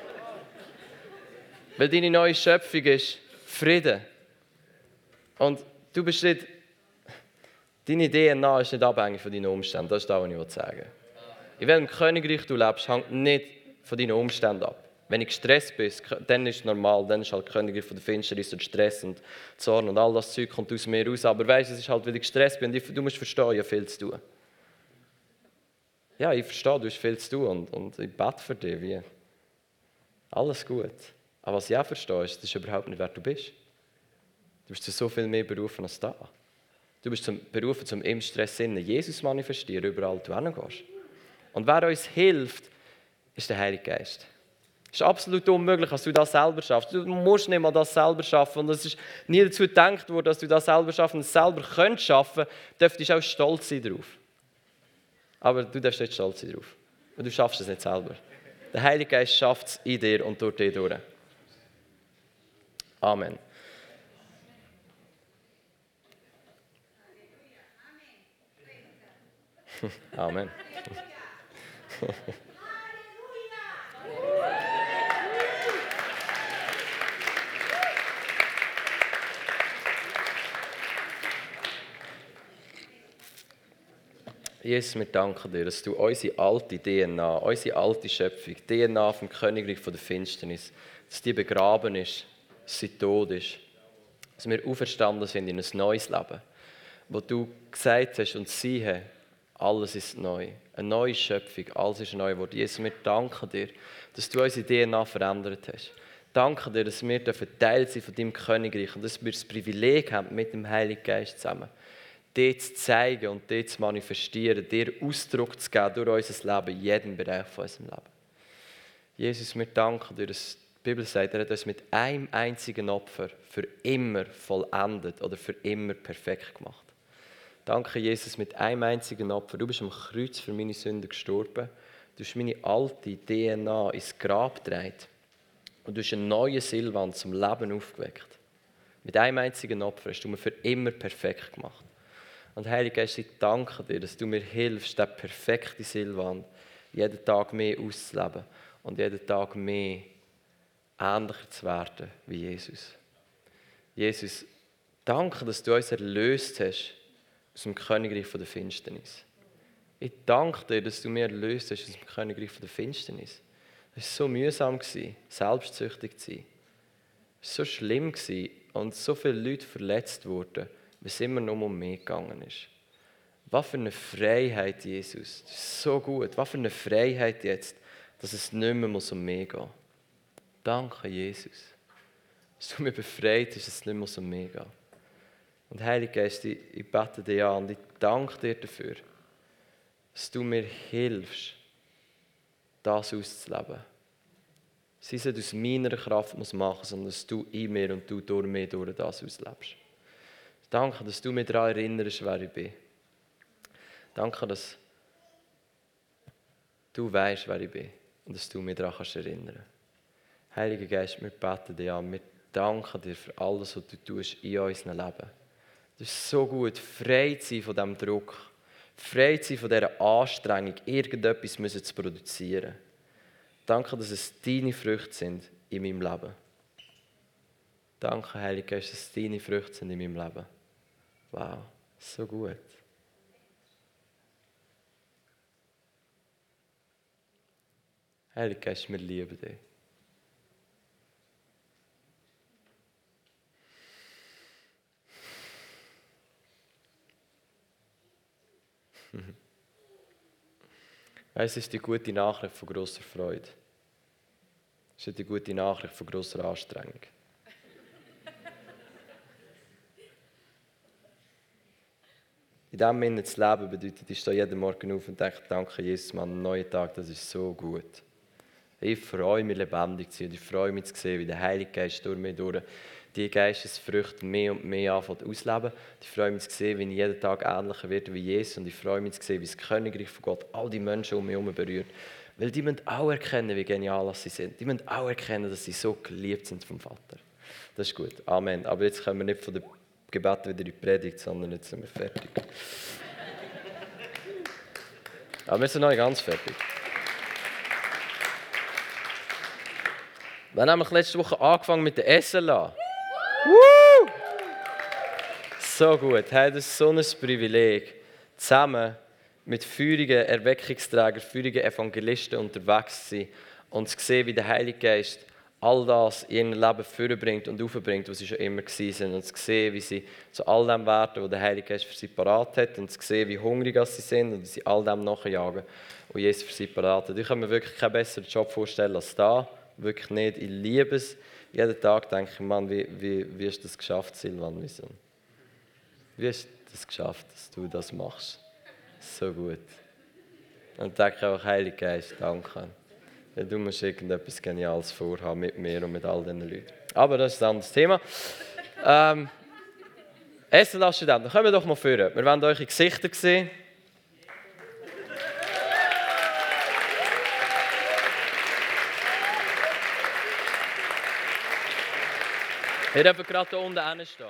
Weil deine neue Schöpfung ist Frieden. Und du bist nicht, deine DNA ist nicht abhängig von deinen Umständen. Das ist das, was ich sagen will. In welchem Königreich du lebst, hängt nicht von deinen Umständen ab. Wenn ich gestresst bin, dann ist es normal, dann ist halt Königreich von der Finsternis und Stress und Zorn und all das Zeug kommt aus mir raus. Aber weißt es ist halt, weil ich gestresst bin du musst verstehen, ich habe viel zu tun. Ja, ich verstehe, du hast viel zu tun und, und ich bete für dich. Wie. Alles gut. Aber was ich auch verstehe, ist, das ist überhaupt nicht, wer du bist. Du bist zu so viel mehr berufen als da. Du bist zum, berufen, zum im Stress Jesus manifestieren, überall du hingehst. Und wer uns hilft, ist der Heilige Geist. Es ist absolut unmöglich, dass du das selber schaffst. Du musst nicht mal das selber schaffen. Und es ist nie dazu gedacht worden, dass du das selber schaffen und es selber könntest schaffen, dürftest auch stolz sein darauf. Aber du darfst nicht stolz sein darauf. Und du schaffst es nicht selber. Der Heilige Geist schafft es in dir und durch dich durch. Amen. [LAUGHS] Amen. [LAUGHS] Jesus, wir danken dir, dass du unsere alte DNA, unsere alte Schöpfung, DNA vom Königreich von der Finsternis, dass die begraben ist, dass sie tot ist, dass wir auferstanden sind in ein neues Leben, wo du gesagt hast und siehe, alles ist neu, eine neue Schöpfung, alles ist neu geworden. Jesus, wir danken dir, dass du unsere DNA verändert hast. Danke dir, dass wir Teil sind von deinem Königreich und dass wir das Privileg haben, mit dem Heiligen Geist zusammen dir zu zeigen und dir zu manifestieren, dir Ausdruck zu geben durch unser Leben, in jedem Bereich von unserem Leben. Jesus, wir danken dir, dass die Bibel sagt, er hat uns mit einem einzigen Opfer für immer vollendet oder für immer perfekt gemacht. Danke, Jesus, mit einem einzigen Opfer. Du bist am Kreuz für meine Sünden gestorben. Du hast meine alte DNA ins Grab getragen. Und du hast einen neuen Silvan zum Leben aufgeweckt. Mit einem einzigen Opfer hast du mir für immer perfekt gemacht. Und Heilige Geist, ich danke dir, dass du mir hilfst, den perfekten Silvan jeden Tag mehr auszuleben und jeden Tag mehr ähnlicher zu werden wie Jesus. Jesus, danke, dass du uns erlöst hast aus dem Königreich der Finsternis. Ich danke dir, dass du mir erlöst hast aus dem Königreich der Finsternis. Es war so mühsam, selbstsüchtig zu sein. Es war so schlimm und so viele Leute verletzt wurden es immer nur um mich gegangen ist. Was für eine Freiheit, Jesus. Das ist so gut. Was für eine Freiheit jetzt, dass es nicht mehr um mich geht. Danke, Jesus. Dass du mich befreit hast, dass es nicht mehr um mich geht. Und Heilige Geist, ich, ich bete dir an und ich danke dir dafür, dass du mir hilfst, das auszuleben. Sie es aus meiner Kraft muss machen, sondern dass du in mir und du durch mich durch das auslebst. Danke, dass du mich daran erinnerst, wer ich bin. Danke, dass du weißt, wer ich bin und dass du mich daran kannst erinnern Heiliger Geist, wir beten dir an, wir danken dir für alles, was du tust in unserem Leben. Das ist so gut, frei zu sein von diesem Druck, frei zu sein von dieser Anstrengung, irgendetwas zu produzieren. Danke, dass es deine Früchte sind in meinem Leben. Danke, Heiliger Geist, dass es deine Früchte sind in meinem Leben. Wow, so gut. Heilige Geist, wir lieben dich. [LAUGHS] Es ist die gute Nachricht von großer Freude. Es ist die gute Nachricht von großer Anstrengung. In dem Sinne zu leben bedeutet, ich stehe jeden Morgen auf und denke, danke Jesus, Mann, ein neuer Tag, das ist so gut. Ich freue mich, lebendig zu sein ich freue mich zu sehen, wie der Heilige Geist durch mich durch die Geistesfrüchte mehr und mehr anfängt ausleben. Ich freue mich zu sehen, wie ich jeden Tag ähnlicher werde wie Jesus und ich freue mich zu sehen, wie das Königreich von Gott all die Menschen um mich herum berührt. Weil die müssen auch erkennen, wie genial sie sind. Die müssen auch erkennen, dass sie so geliebt sind vom Vater. Das ist gut. Amen. Aber jetzt können wir nicht von der Gebet wieder in die Predigt, sondern jetzt sind wir fertig. Aber wir sind noch nicht ganz fertig. Wir haben nämlich letzte Woche angefangen mit der SLA. Woo! So gut. Hey, das ist so ein Privileg, zusammen mit feurigen Erweckungsträgern, feurigen Evangelisten unterwegs zu sein und zu sehen, wie der Heilige Geist all das in ihr Leben vorbringt und aufbringt, was sie schon immer waren. Und zu sehen, wie sie zu all dem werden, was der Heilige Geist für sie parat hat. Und zu sehen, wie hungrig sie sind und wie sie all dem nachjagen, was Jesus für sie parat hat. Ich kann mir wirklich keinen besseren Job vorstellen als da. Wirklich nicht. Ich liebe es. Jeden Tag denke ich, Mann, wie, wie, wie hast du das geschafft, Silvan? Wie hast du das geschafft, dass du das machst? So gut. Und denke auch, Heilige Geist, danke. Ja, du musst irgendetwas Geniales vorhaben mit mir und mit all diesen Leuten. Aber das ist ein Thema. ähm, Essen als Studenten, kommen wir doch mal führen. Wir eure Gesichter sehen. Ihr dürft gerade hier unten stehen.